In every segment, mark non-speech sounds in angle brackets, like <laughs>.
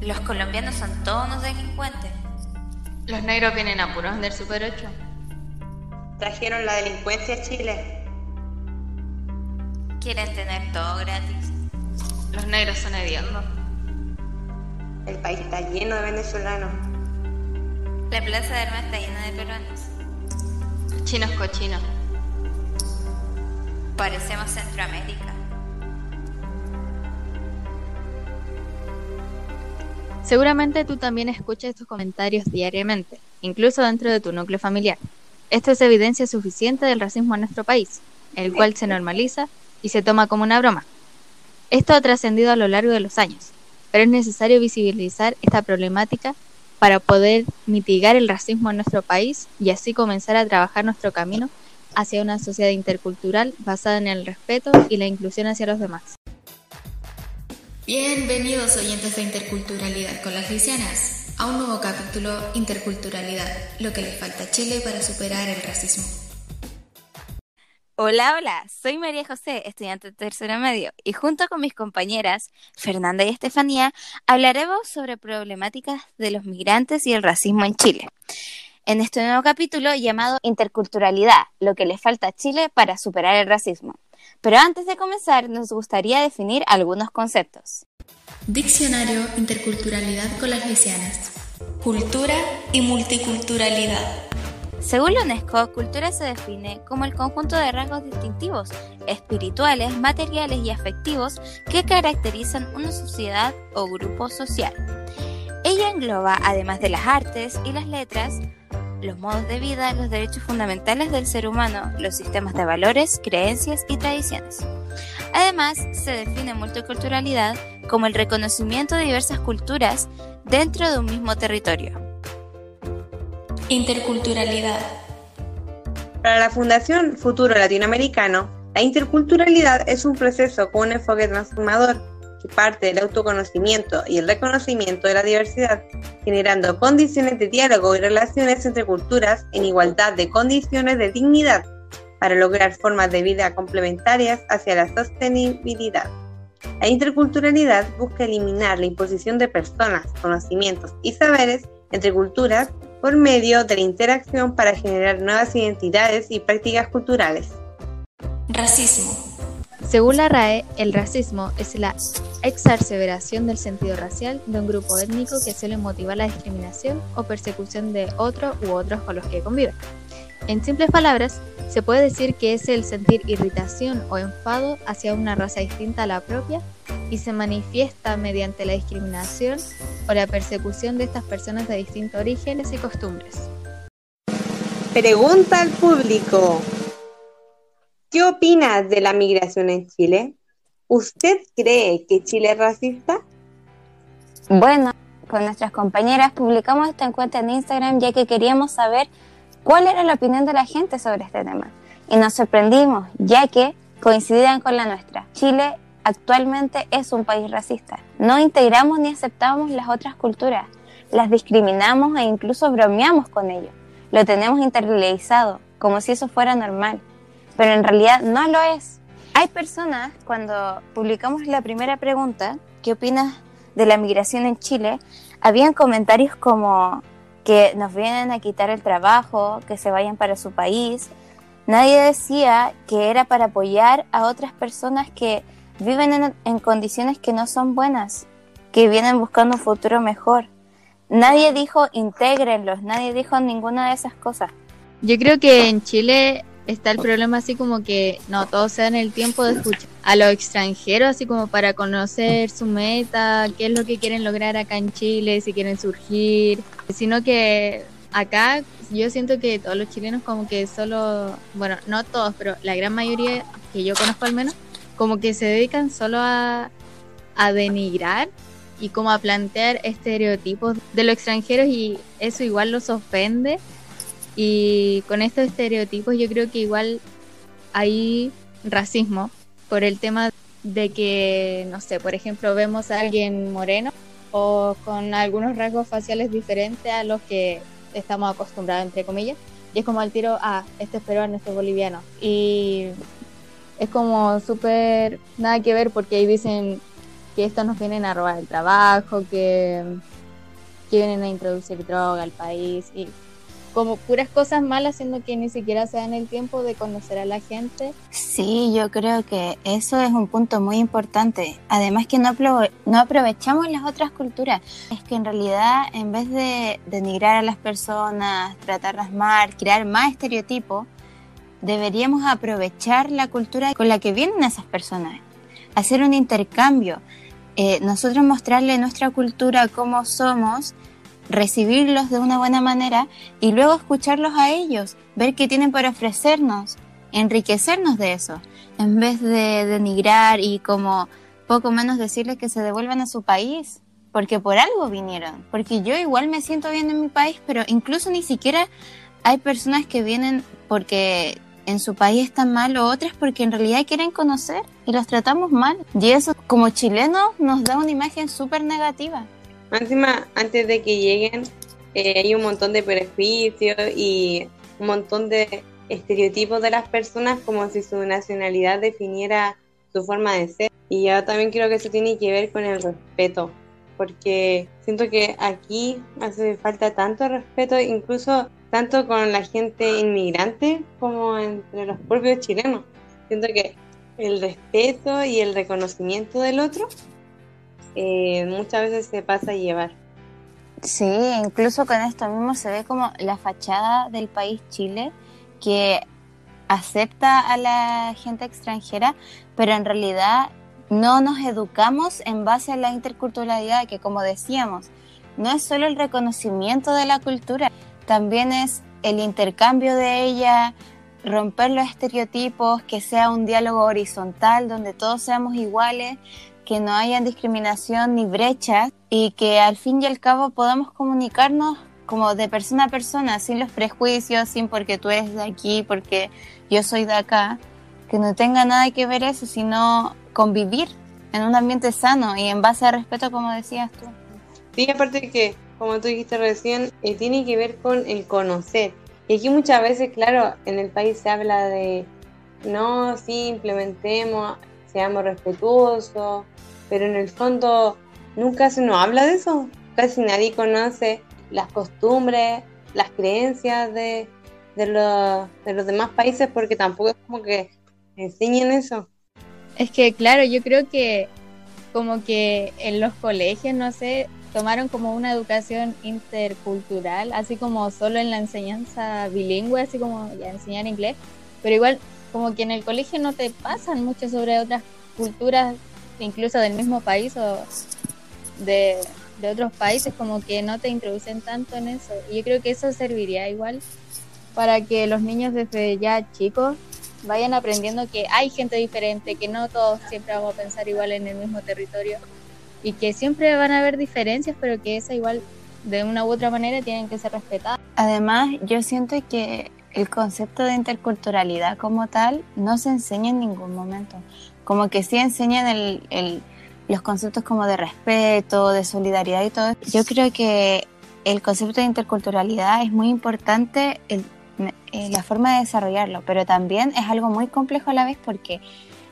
Los colombianos son todos unos delincuentes. Los negros vienen a puros del Super 8. Trajeron la delincuencia a Chile. Quieren tener todo gratis. Los negros son hediondos. El país está lleno de venezolanos. La plaza de armas está llena de peruanos. Los chinos cochinos. Parecemos Centroamérica. Seguramente tú también escuchas estos comentarios diariamente, incluso dentro de tu núcleo familiar. Esto es evidencia suficiente del racismo en nuestro país, el cual se normaliza y se toma como una broma. Esto ha trascendido a lo largo de los años, pero es necesario visibilizar esta problemática para poder mitigar el racismo en nuestro país y así comenzar a trabajar nuestro camino hacia una sociedad intercultural basada en el respeto y la inclusión hacia los demás. Bienvenidos oyentes de Interculturalidad con las Lisianas a un nuevo capítulo Interculturalidad, lo que le falta a Chile para superar el racismo. Hola, hola, soy María José, estudiante de tercero medio, y junto con mis compañeras Fernanda y Estefanía hablaremos sobre problemáticas de los migrantes y el racismo en Chile. En este nuevo capítulo llamado Interculturalidad, lo que le falta a Chile para superar el racismo. Pero antes de comenzar, nos gustaría definir algunos conceptos. Diccionario Interculturalidad con las Lisianas. Cultura y multiculturalidad. Según la UNESCO, cultura se define como el conjunto de rasgos distintivos, espirituales, materiales y afectivos que caracterizan una sociedad o grupo social. Ella engloba, además de las artes y las letras, los modos de vida, los derechos fundamentales del ser humano, los sistemas de valores, creencias y tradiciones. Además, se define multiculturalidad como el reconocimiento de diversas culturas dentro de un mismo territorio. Interculturalidad. Para la Fundación Futuro Latinoamericano, la interculturalidad es un proceso con un enfoque transformador que parte del autoconocimiento y el reconocimiento de la diversidad, generando condiciones de diálogo y relaciones entre culturas en igualdad de condiciones de dignidad para lograr formas de vida complementarias hacia la sostenibilidad. La interculturalidad busca eliminar la imposición de personas, conocimientos y saberes entre culturas por medio de la interacción para generar nuevas identidades y prácticas culturales. Racismo. Según la RAE, el racismo es la exacerbación del sentido racial de un grupo étnico que suele motivar la discriminación o persecución de otro u otros con los que convive. En simples palabras, se puede decir que es el sentir irritación o enfado hacia una raza distinta a la propia y se manifiesta mediante la discriminación o la persecución de estas personas de distintos orígenes y costumbres. Pregunta al público. ¿Qué opinas de la migración en Chile? ¿Usted cree que Chile es racista? Bueno, con nuestras compañeras publicamos esta encuesta en Instagram ya que queríamos saber cuál era la opinión de la gente sobre este tema. Y nos sorprendimos, ya que coincidían con la nuestra. Chile actualmente es un país racista. No integramos ni aceptamos las otras culturas. Las discriminamos e incluso bromeamos con ello. Lo tenemos internalizado, como si eso fuera normal. Pero en realidad no lo es. Hay personas, cuando publicamos la primera pregunta, ¿qué opinas de la migración en Chile? Habían comentarios como que nos vienen a quitar el trabajo, que se vayan para su país. Nadie decía que era para apoyar a otras personas que viven en, en, condiciones que no son buenas, que vienen buscando un futuro mejor. Nadie dijo intégrenlos, nadie dijo ninguna de esas cosas. Yo creo que en Chile está el problema así como que no todos se dan el tiempo de escuchar a los extranjeros así como para conocer su meta, qué es lo que quieren lograr acá en Chile, si quieren surgir, sino que acá yo siento que todos los chilenos como que solo, bueno, no todos, pero la gran mayoría que yo conozco al menos, como que se dedican solo a, a denigrar y como a plantear estereotipos de los extranjeros y eso igual los ofende y con estos estereotipos yo creo que igual hay racismo por el tema de que, no sé, por ejemplo, vemos a alguien moreno o con algunos rasgos faciales diferentes a los que estamos acostumbrados, entre comillas. Y es como al tiro, ah, este es peruano, este es boliviano. Y es como súper nada que ver porque ahí dicen que estos nos vienen a robar el trabajo, que, que vienen a introducir droga al país y como puras cosas malas, siendo que ni siquiera se dan el tiempo de conocer a la gente. Sí, yo creo que eso es un punto muy importante. Además que no, aprovechamos las otras culturas. Es que en realidad, en vez de denigrar a las personas, tratarlas mal, crear más estereotipos, deberíamos aprovechar la cultura con la que vienen esas personas. Hacer un intercambio. Eh, nosotros mostrarle nuestra cultura, cómo somos, recibirlos de una buena manera y luego escucharlos a ellos, ver qué tienen para ofrecernos, enriquecernos de eso, en vez de denigrar y como poco menos decirles que se devuelvan a su país, porque por algo vinieron, porque yo igual me siento bien en mi país, pero incluso ni siquiera hay personas que vienen porque en su país están mal o otras porque en realidad quieren conocer y los tratamos mal. Y eso como chilenos nos da una imagen súper negativa. Encima, antes de que lleguen, eh, hay un montón de prejuicios y un montón de estereotipos de las personas como si su nacionalidad definiera su forma de ser. Y yo también creo que eso tiene que ver con el respeto, porque siento que aquí hace falta tanto respeto, incluso tanto con la gente inmigrante como entre los propios chilenos. Siento que el respeto y el reconocimiento del otro eh, muchas veces se pasa a llevar. Sí, incluso con esto mismo se ve como la fachada del país Chile que acepta a la gente extranjera, pero en realidad no nos educamos en base a la interculturalidad, que como decíamos, no es solo el reconocimiento de la cultura, también es el intercambio de ella, romper los estereotipos, que sea un diálogo horizontal donde todos seamos iguales, que no haya discriminación ni brechas y que al fin y al cabo podamos comunicarnos como de persona a persona, sin los prejuicios, sin porque tú eres de aquí, porque yo soy de acá, que no tenga nada que ver eso, sino convivir en un ambiente sano y en base a respeto, como decías tú. Sí, aparte que, como tú dijiste recién, eh, tiene que ver con el conocer. Y aquí muchas veces, claro, en el país se habla de, no, sí, implementemos, seamos respetuosos, pero en el fondo nunca se nos habla de eso. Casi nadie conoce las costumbres, las creencias de, de, los, de los demás países porque tampoco es como que enseñen eso. Es que claro, yo creo que como que en los colegios, no sé, tomaron como una educación intercultural, así como solo en la enseñanza bilingüe, así como ya enseñar inglés, pero igual como que en el colegio no te pasan mucho sobre otras culturas incluso del mismo país o de, otros países, como que no te introducen tanto en eso. Y yo creo que eso serviría igual para que los niños desde ya chicos vayan aprendiendo que hay gente diferente, que no todos siempre vamos a pensar igual en el mismo territorio y que siempre van a haber diferencias, pero que esa igual de una u otra manera tienen que ser respetadas. Además, yo siento que el concepto de interculturalidad como tal no se enseña en ningún momento como que sí enseñan el, los conceptos como de respeto, de solidaridad y todo. Yo creo que el concepto de interculturalidad es muy importante la forma de desarrollarlo, pero también es algo muy complejo a la vez porque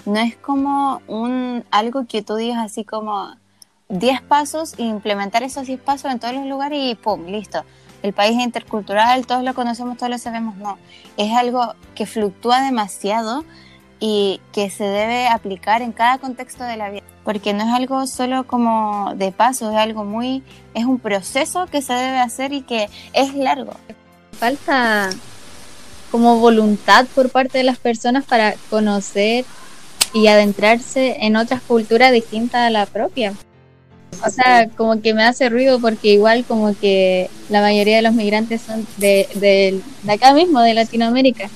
no es como un algo que tú digas así como 10 pasos e implementar esos 10 pasos en todos los lugares y ¡pum! listo. El país intercultural, todos lo conocemos, todos lo sabemos, no. Es algo que fluctúa demasiado y que se debe aplicar en cada contexto de la vida, porque no es algo solo como de paso, es algo muy, es un proceso que se debe hacer y que es largo. Falta como voluntad por parte de las personas para conocer y adentrarse en otras culturas distintas a la propia. O sea, como que me hace ruido porque igual como que la mayoría de los migrantes son de, de, de acá mismo, de Latinoamérica.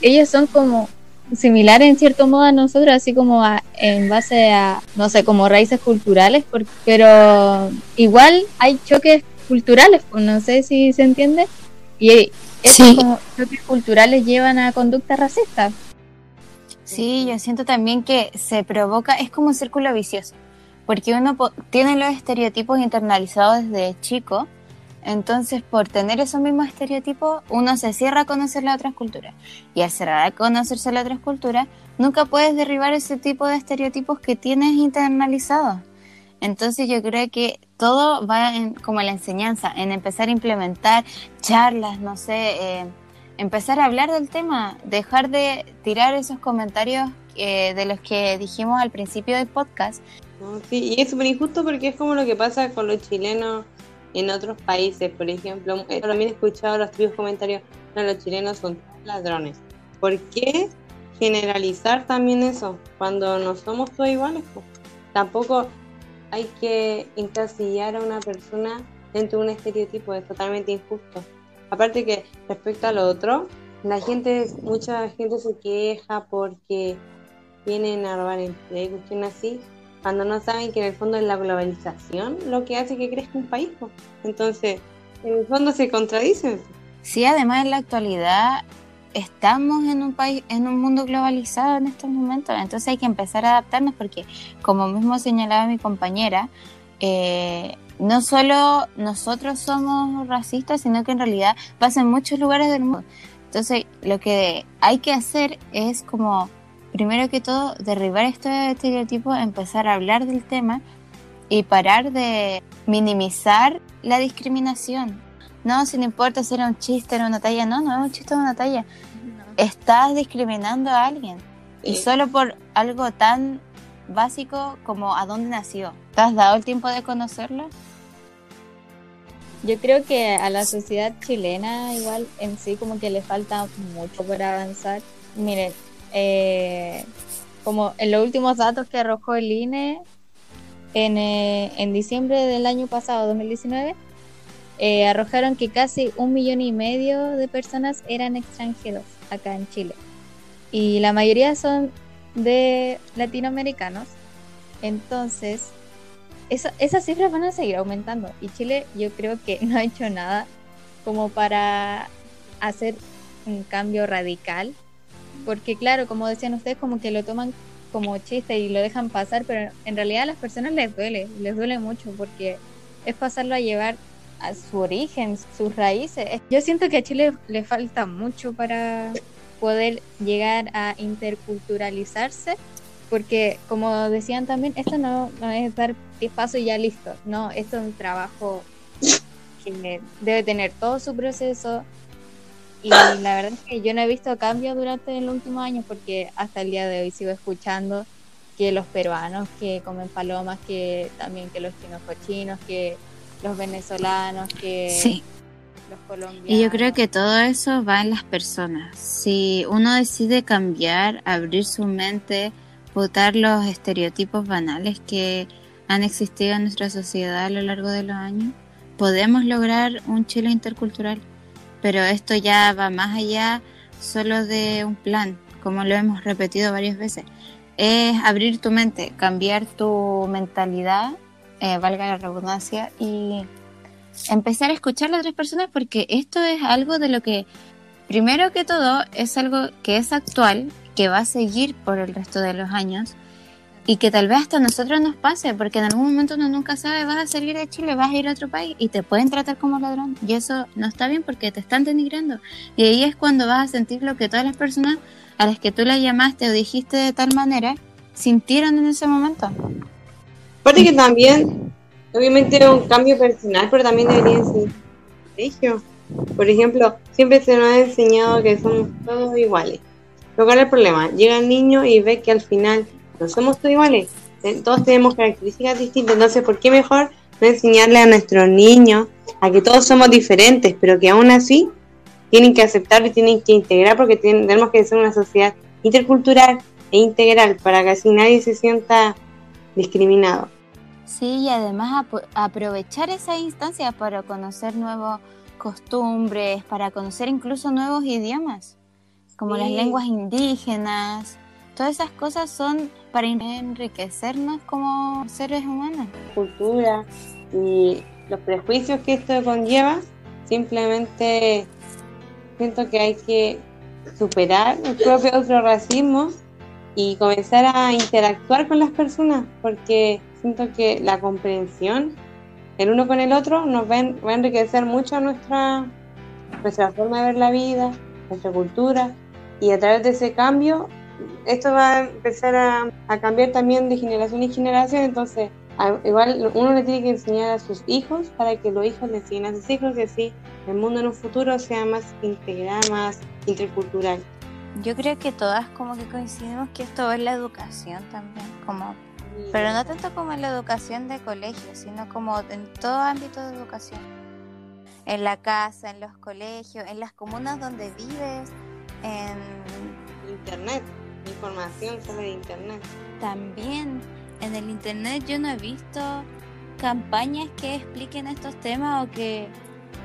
Ellos son como similar en cierto modo a nosotros, así como en base a, no sé, como raíces culturales, pero igual hay choques culturales, pues no sé si se entiende, y esos choques culturales llevan a conductas racistas. Sí, yo siento también que se provoca, es como un círculo vicioso, porque uno tiene los estereotipos internalizados desde chico, entonces, por tener esos mismos estereotipos, uno se cierra a conocer las otras culturas. Y al cerrar a conocerse las otras culturas, nunca puedes derribar ese tipo de estereotipos que tienes internalizados. Entonces yo creo que todo va en, como la enseñanza, en empezar a implementar charlas, no sé, eh, empezar a hablar del tema, dejar de tirar esos comentarios eh, de los que dijimos al principio del podcast. sí, y es súper injusto porque es como lo que pasa con los chilenos en otros países, por ejemplo, también he escuchado los típicos comentarios, no, los chilenos son ladrones. ¿Por qué generalizar también eso cuando no somos todos iguales? Tampoco hay que encasillar a una persona dentro de un estereotipo, es totalmente injusto. Aparte que respecto al otro, la gente, mucha gente se queja porque vienen a robar empleo y cuestiones así, cuando no saben que en el fondo es la globalización lo que hace que crezca un país. Entonces, en el fondo se contradicen. Sí, además en la actualidad estamos en un país, en un mundo globalizado en estos momentos, entonces hay que empezar a adaptarnos porque, como mismo señalaba mi compañera, eh, no solo nosotros somos racistas, sino que en realidad pasa en muchos lugares del mundo. Entonces, lo que hay que hacer es como, primero que todo, derribar estos estereotipos, empezar a hablar del tema y parar de minimizar la discriminación. No, si no importa si era un chiste, era una talla, no, no es un chiste, o una talla estás discriminando a alguien. Y solo por algo tan básico como a dónde nació. ¿Te has dado el tiempo de conocerlo? Yo creo que a la sociedad chilena igual en sí como que le falta mucho por avanzar. Miren, eh, como en los últimos datos que arrojó el INE en, eh, en diciembre del año pasado, 2019, eh, arrojaron que casi un millón y medio de personas eran extranjeros acá en Chile. Y la mayoría son de latinoamericanos. Entonces, esas cifras van a seguir aumentando. Y Chile yo creo que <laughs> no ha hecho nada como para hacer un cambio radical. Porque claro, como decían ustedes, como que lo toman como chiste y lo dejan pasar, pero en realidad a las personas les duele, les duele mucho porque es pasarlo a llevar a su origen, sus raíces. Yo siento que a Chile le falta mucho para poder llegar a interculturalizarse, porque como decían también, esto no, no es dar paso y ya listo, no, esto es un trabajo que debe tener todo su proceso y la verdad es que yo no he visto cambios durante el último año porque hasta el día de hoy sigo escuchando que los peruanos que comen palomas, que también que los chinos cochinos, que los venezolanos, que los colombianos. Y yo creo que todo eso va en las personas. Si uno decide cambiar, abrir su mente, votar los estereotipos banales que han existido en nuestra sociedad a lo largo de los años, podemos lograr un Chile intercultural. Pero esto ya va más allá solo de un plan, como lo hemos repetido varias veces. Es abrir tu mente, cambiar tu mentalidad eh, valga la redundancia, y empezar a escuchar a otras personas porque esto es algo de lo que, primero que todo, es algo que es actual, que va a seguir por el resto de los años y que tal vez hasta nosotros nos pase, porque en algún momento uno nunca sabe, vas a salir de Chile, vas a ir a otro país y te pueden tratar como ladrón. Y eso no está bien porque te están denigrando. Y ahí es cuando vas a sentir lo que todas las personas a las que tú las llamaste o dijiste de tal manera sintieron en ese momento. Aparte que también, obviamente es un cambio personal, pero también debería ser. Por ejemplo, siempre se nos ha enseñado que somos todos iguales. Cual el problema, llega el niño y ve que al final no somos todos iguales, eh, todos tenemos características distintas, entonces ¿por qué mejor no enseñarle a nuestros niños a que todos somos diferentes, pero que aún así tienen que aceptar y tienen que integrar porque tenemos que ser una sociedad intercultural e integral para que así nadie se sienta discriminado. Sí, y además aprovechar esa instancia para conocer nuevas costumbres, para conocer incluso nuevos idiomas, como las lenguas indígenas. Todas esas cosas son para enriquecernos como seres humanos. Cultura y los prejuicios que esto conlleva, simplemente siento que hay que superar el propio otro racismo y comenzar a interactuar con las personas, porque siento que la comprensión el uno con el otro nos va, a enriquecer mucho nuestra, nuestra forma de ver la vida, nuestra cultura, y a través de ese cambio, esto va a empezar a, cambiar también de generación en generación, entonces igual uno le tiene que enseñar a sus hijos para que los hijos le enseñen a sus hijos que sí, el mundo en un futuro sea más integral, más intercultural. Yo creo que todas como que coincidimos que esto es la educación también, como pero no tanto como en la educación de colegio, sino como en todo ámbito de educación. En la casa, en los colegios, en las comunas donde vives, en internet, información sobre internet. También en el internet yo no he visto campañas que expliquen estos temas o que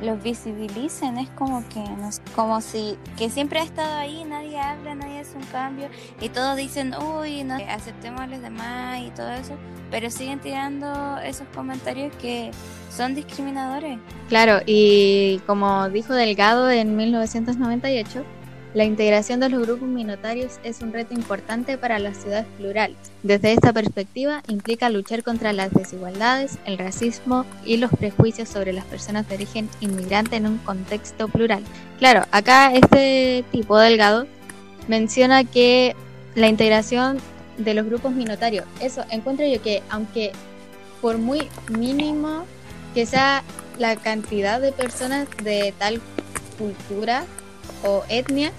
los visibilicen, es como que no como si que siempre ha estado ahí, nadie habla, nadie hace un cambio y todos dicen, uy, no, aceptemos a los demás y todo eso, pero siguen tirando esos comentarios que son discriminadores. Claro, y como dijo Delgado en 1998, la integración de los grupos minoritarios es un reto importante para las ciudades plurales. Desde esta perspectiva, implica luchar contra las desigualdades, el racismo y los prejuicios sobre las personas de origen inmigrante en un contexto plural. Claro, acá este tipo delgado menciona que la integración de los grupos minoritarios, eso encuentro yo que aunque por muy mínimo que sea la cantidad de personas de tal cultura o etnia,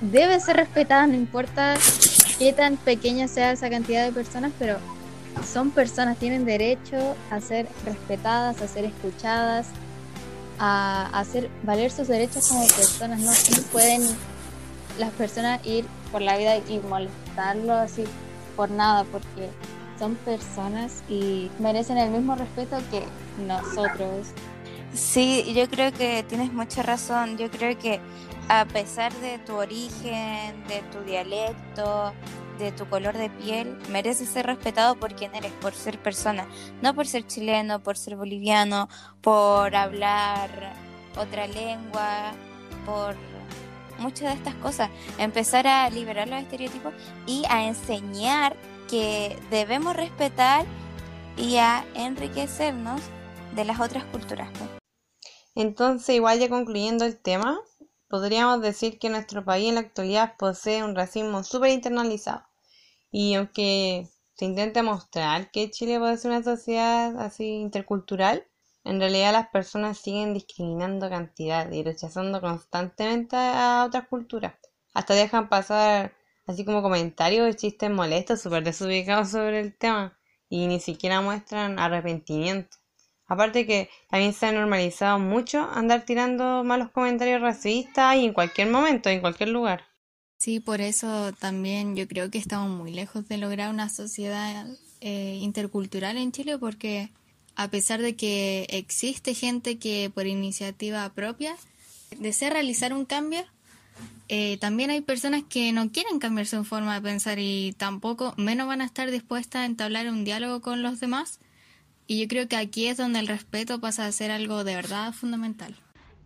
debe ser respetada, no importa qué tan pequeña sea esa cantidad de personas, pero son personas, tienen derecho a ser respetadas, a ser escuchadas, a, hacer valer sus derechos como personas, no, pueden las personas ir por la vida y molestarlo así por nada, porque son personas y merecen el mismo respeto que nosotros. Sí, yo creo que tienes mucha razón. Yo creo que a pesar de tu origen, de tu dialecto, de tu color de piel, mereces ser respetado por quien eres, por ser persona, no por ser chileno, por ser boliviano, por hablar otra lengua, por muchas de estas cosas. Empezar a liberar los estereotipos y a enseñar que debemos respetar y a enriquecernos de las otras culturas. Pues. Entonces, igual ya concluyendo el tema, podríamos decir que nuestro país en la actualidad posee un racismo súper internalizado. Y aunque se intente mostrar que Chile puede ser una sociedad así intercultural, en realidad las personas siguen discriminando cantidad y rechazando constantemente a otras culturas. Hasta dejan pasar así como comentarios y chistes molestos, súper desubicados sobre el tema y ni siquiera muestran arrepentimiento. Aparte que también se ha normalizado mucho andar tirando malos comentarios racistas y en cualquier momento, en cualquier lugar. Sí, por eso también yo creo que estamos muy lejos de lograr una sociedad eh, intercultural en Chile porque a pesar de que existe gente que por iniciativa propia desea realizar un cambio, eh, también hay personas que no quieren cambiar su forma de pensar y tampoco menos van a estar dispuestas a entablar un diálogo con los demás y yo creo que aquí es donde el respeto pasa a ser algo de verdad fundamental.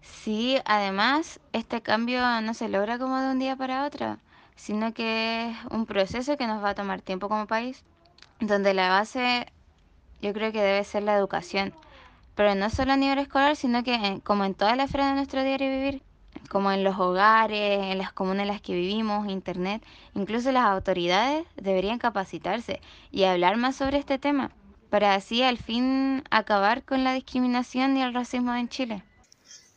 Sí, además, este cambio no se logra como de un día para otro, sino que es un proceso que nos va a tomar tiempo como país, donde la base yo creo que debe ser la educación, pero no solo a nivel escolar, sino que como en toda la esfera de nuestro diario vivir, como en los hogares, en las comunas en las que vivimos, internet, incluso las autoridades deberían capacitarse y hablar más sobre este tema para así al fin acabar con la discriminación y el racismo en Chile.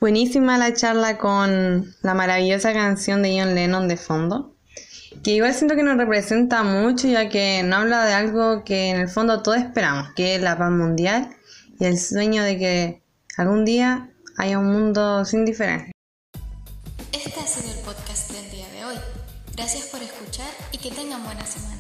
Buenísima la charla con la maravillosa canción de John Lennon de fondo, que igual siento que nos representa mucho ya que nos habla de algo que en el fondo todos esperamos, que es la paz mundial y el sueño de que algún día haya un mundo sin diferencia. Este ha sido el podcast del día de hoy. Gracias por escuchar y que tengan buena semana.